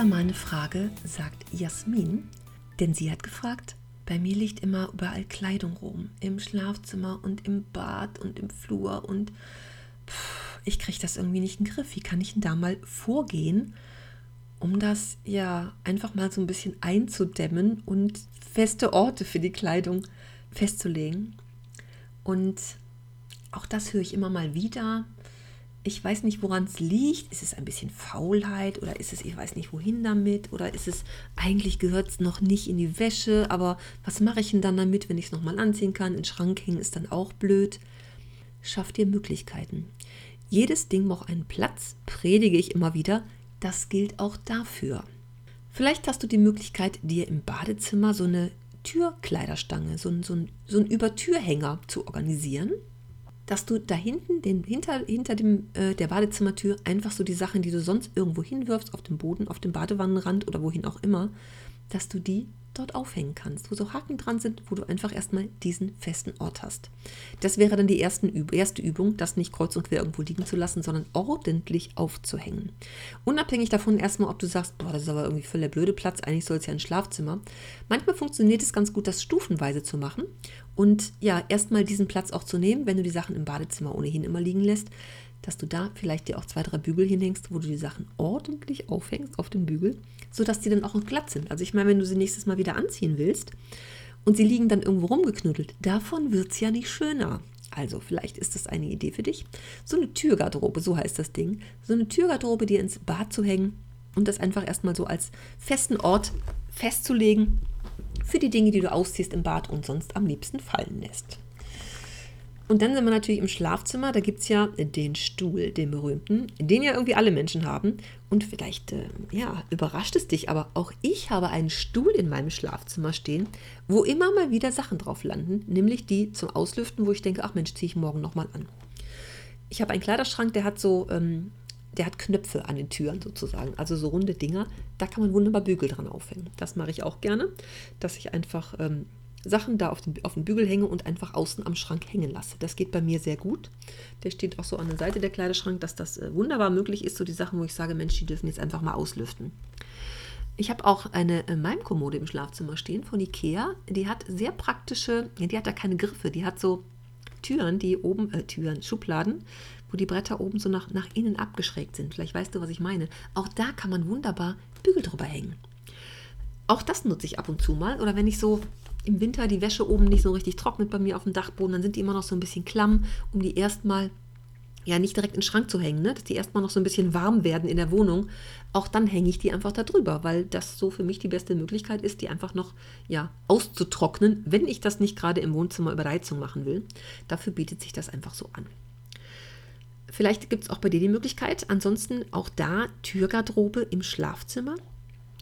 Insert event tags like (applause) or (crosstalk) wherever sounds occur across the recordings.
Da mal Frage, sagt Jasmin, denn sie hat gefragt, bei mir liegt immer überall Kleidung rum, im Schlafzimmer und im Bad und im Flur und pff, ich kriege das irgendwie nicht in den Griff. Wie kann ich denn da mal vorgehen, um das ja einfach mal so ein bisschen einzudämmen und feste Orte für die Kleidung festzulegen? Und auch das höre ich immer mal wieder. Ich weiß nicht, woran es liegt. Ist es ein bisschen Faulheit oder ist es, ich weiß nicht, wohin damit? Oder ist es, eigentlich gehört es noch nicht in die Wäsche, aber was mache ich denn dann damit, wenn ich es nochmal anziehen kann? In den Schrank hängen ist dann auch blöd. Schaff dir Möglichkeiten. Jedes Ding braucht einen Platz, predige ich immer wieder. Das gilt auch dafür. Vielleicht hast du die Möglichkeit, dir im Badezimmer so eine Türkleiderstange, so ein, so ein, so ein Übertürhänger zu organisieren, dass du da hinten, den, hinter, hinter dem, äh, der Badezimmertür, einfach so die Sachen, die du sonst irgendwo hinwirfst, auf dem Boden, auf dem Badewannenrand oder wohin auch immer, dass du die dort aufhängen kannst, wo so Haken dran sind, wo du einfach erstmal diesen festen Ort hast. Das wäre dann die erste Übung, das nicht kreuz und quer irgendwo liegen zu lassen, sondern ordentlich aufzuhängen. Unabhängig davon erstmal, ob du sagst, boah, das ist aber irgendwie voll der blöde Platz, eigentlich soll es ja ein Schlafzimmer. Manchmal funktioniert es ganz gut, das stufenweise zu machen und ja, erstmal diesen Platz auch zu nehmen, wenn du die Sachen im Badezimmer ohnehin immer liegen lässt, dass du da vielleicht dir auch zwei, drei Bügel hinhängst, wo du die Sachen ordentlich aufhängst auf den Bügel, sodass die dann auch glatt sind. Also ich meine, wenn du sie nächstes Mal wieder anziehen willst und sie liegen dann irgendwo rumgeknuddelt, davon wird es ja nicht schöner. Also vielleicht ist das eine Idee für dich. So eine Türgarderobe, so heißt das Ding. So eine Türgarderobe dir ins Bad zu hängen und das einfach erstmal so als festen Ort festzulegen für die Dinge, die du ausziehst im Bad und sonst am liebsten fallen lässt. Und dann sind wir natürlich im Schlafzimmer. Da gibt es ja den Stuhl, den berühmten, den ja irgendwie alle Menschen haben. Und vielleicht, äh, ja, überrascht es dich, aber auch ich habe einen Stuhl in meinem Schlafzimmer stehen, wo immer mal wieder Sachen drauf landen, nämlich die zum Auslüften, wo ich denke, ach Mensch, ziehe ich morgen nochmal an. Ich habe einen Kleiderschrank, der hat so, ähm, der hat Knöpfe an den Türen sozusagen, also so runde Dinger. Da kann man wunderbar Bügel dran aufhängen. Das mache ich auch gerne, dass ich einfach ähm, Sachen da auf den, auf den Bügel hänge und einfach außen am Schrank hängen lasse. Das geht bei mir sehr gut. Der steht auch so an der Seite der Kleiderschrank, dass das äh, wunderbar möglich ist, so die Sachen, wo ich sage, Mensch, die dürfen jetzt einfach mal auslüften. Ich habe auch eine äh, Maimkommode im Schlafzimmer stehen von Ikea. Die hat sehr praktische, die hat da keine Griffe, die hat so Türen, die oben, äh, Türen, Schubladen, wo die Bretter oben so nach, nach innen abgeschrägt sind. Vielleicht weißt du, was ich meine. Auch da kann man wunderbar Bügel drüber hängen. Auch das nutze ich ab und zu mal. Oder wenn ich so im Winter die Wäsche oben nicht so richtig trocknet bei mir auf dem Dachboden, dann sind die immer noch so ein bisschen klamm, um die erstmal ja nicht direkt in den Schrank zu hängen, ne? dass die erstmal noch so ein bisschen warm werden in der Wohnung. Auch dann hänge ich die einfach da drüber, weil das so für mich die beste Möglichkeit ist, die einfach noch ja auszutrocknen, wenn ich das nicht gerade im Wohnzimmer über Reizung machen will. Dafür bietet sich das einfach so an. Vielleicht gibt es auch bei dir die Möglichkeit, ansonsten auch da Türgarderobe im Schlafzimmer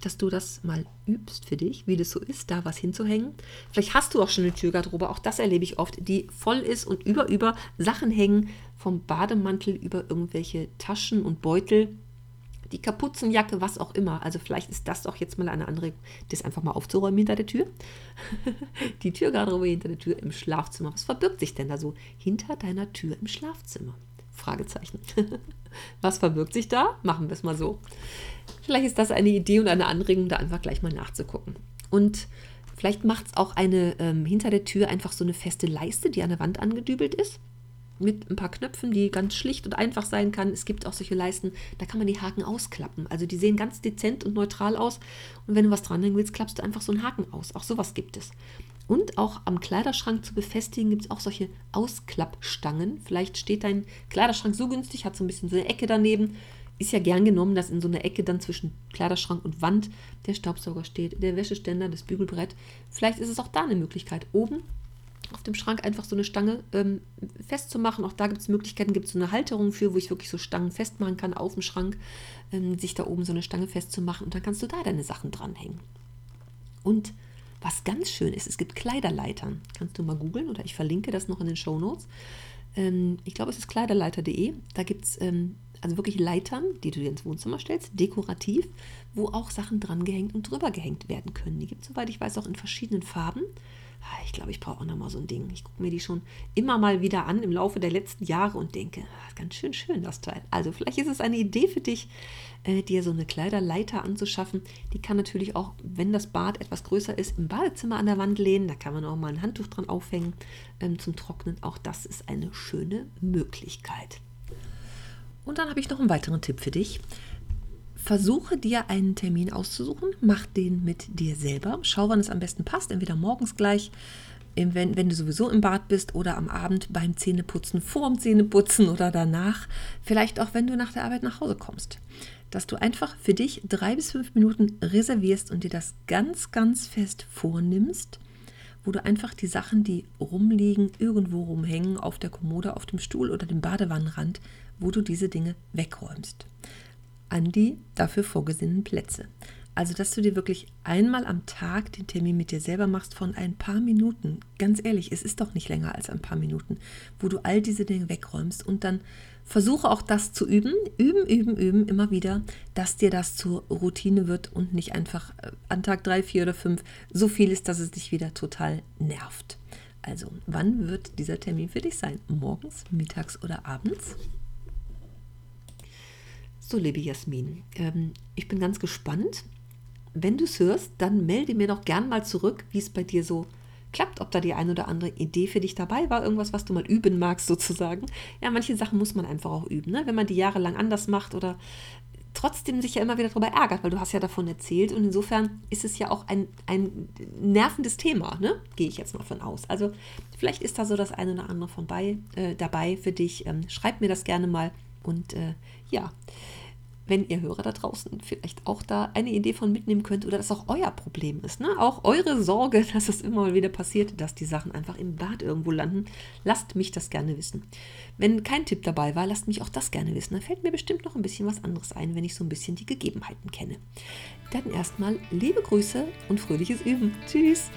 dass du das mal übst für dich, wie das so ist, da was hinzuhängen. Vielleicht hast du auch schon eine Türgarderobe, auch das erlebe ich oft, die voll ist und über über Sachen hängen, vom Bademantel über irgendwelche Taschen und Beutel, die Kapuzenjacke, was auch immer. Also vielleicht ist das doch jetzt mal eine andere, das einfach mal aufzuräumen hinter der Tür. (laughs) die Türgarderobe hinter der Tür im Schlafzimmer. Was verbirgt sich denn da so hinter deiner Tür im Schlafzimmer? Fragezeichen. (laughs) Was verbirgt sich da? Machen wir es mal so. Vielleicht ist das eine Idee und eine Anregung, da einfach gleich mal nachzugucken. Und vielleicht macht es auch eine ähm, hinter der Tür einfach so eine feste Leiste, die an der Wand angedübelt ist. Mit ein paar Knöpfen, die ganz schlicht und einfach sein kann. Es gibt auch solche Leisten, da kann man die Haken ausklappen. Also die sehen ganz dezent und neutral aus. Und wenn du was dranhängen willst, klappst du einfach so einen Haken aus. Auch sowas gibt es. Und auch am Kleiderschrank zu befestigen gibt es auch solche Ausklappstangen. Vielleicht steht dein Kleiderschrank so günstig, hat so ein bisschen so eine Ecke daneben. Ist ja gern genommen, dass in so einer Ecke dann zwischen Kleiderschrank und Wand der Staubsauger steht, der Wäscheständer, das Bügelbrett. Vielleicht ist es auch da eine Möglichkeit. Oben auf dem Schrank einfach so eine Stange ähm, festzumachen. Auch da gibt es Möglichkeiten, gibt es so eine Halterung für, wo ich wirklich so Stangen festmachen kann auf dem Schrank, ähm, sich da oben so eine Stange festzumachen und dann kannst du da deine Sachen dranhängen. Und was ganz schön ist, es gibt Kleiderleitern. Kannst du mal googeln oder ich verlinke das noch in den Show Notes. Ähm, ich glaube, es ist kleiderleiter.de. Da gibt es ähm, also wirklich Leitern, die du dir ins Wohnzimmer stellst, dekorativ, wo auch Sachen dran gehängt und drüber gehängt werden können. Die gibt es, soweit ich weiß, auch in verschiedenen Farben. Ah, ich glaube, ich brauche auch noch mal so ein Ding. Ich gucke mir die schon immer mal wieder an im Laufe der letzten Jahre und denke, ah, ganz schön schön das Teil. Also vielleicht ist es eine Idee für dich, äh, dir so eine Kleiderleiter anzuschaffen. Die kann natürlich auch, wenn das Bad etwas größer ist, im Badezimmer an der Wand lehnen. Da kann man auch mal ein Handtuch dran aufhängen ähm, zum Trocknen. Auch das ist eine schöne Möglichkeit. Und dann habe ich noch einen weiteren Tipp für dich. Versuche dir einen Termin auszusuchen, mach den mit dir selber. Schau, wann es am besten passt, entweder morgens gleich, wenn, wenn du sowieso im Bad bist oder am Abend beim Zähneputzen, vor dem Zähneputzen oder danach. Vielleicht auch, wenn du nach der Arbeit nach Hause kommst. Dass du einfach für dich drei bis fünf Minuten reservierst und dir das ganz, ganz fest vornimmst, wo du einfach die Sachen, die rumliegen, irgendwo rumhängen, auf der Kommode, auf dem Stuhl oder dem Badewannenrand, wo du diese Dinge wegräumst an die dafür vorgesehenen Plätze. Also, dass du dir wirklich einmal am Tag den Termin mit dir selber machst von ein paar Minuten. Ganz ehrlich, es ist doch nicht länger als ein paar Minuten, wo du all diese Dinge wegräumst und dann versuche auch das zu üben, üben, üben, üben, immer wieder, dass dir das zur Routine wird und nicht einfach äh, an Tag drei, vier oder fünf so viel ist, dass es dich wieder total nervt. Also, wann wird dieser Termin für dich sein? Morgens, mittags oder abends? So, liebe Jasmin, ähm, ich bin ganz gespannt. Wenn du es hörst, dann melde mir doch gern mal zurück, wie es bei dir so klappt, ob da die ein oder andere Idee für dich dabei war, irgendwas, was du mal üben magst sozusagen. Ja, manche Sachen muss man einfach auch üben, ne? wenn man die jahrelang anders macht oder trotzdem sich ja immer wieder darüber ärgert, weil du hast ja davon erzählt und insofern ist es ja auch ein, ein nervendes Thema, ne? gehe ich jetzt mal von aus. Also vielleicht ist da so das eine oder andere von bei, äh, dabei für dich. Ähm, schreib mir das gerne mal und äh, ja, wenn ihr Hörer da draußen vielleicht auch da eine Idee von mitnehmen könnt oder das auch euer Problem ist. Ne? Auch eure Sorge, (laughs) dass es immer mal wieder passiert, dass die Sachen einfach im Bad irgendwo landen. Lasst mich das gerne wissen. Wenn kein Tipp dabei war, lasst mich auch das gerne wissen. Da fällt mir bestimmt noch ein bisschen was anderes ein, wenn ich so ein bisschen die Gegebenheiten kenne. Dann erstmal liebe Grüße und fröhliches Üben. Tschüss!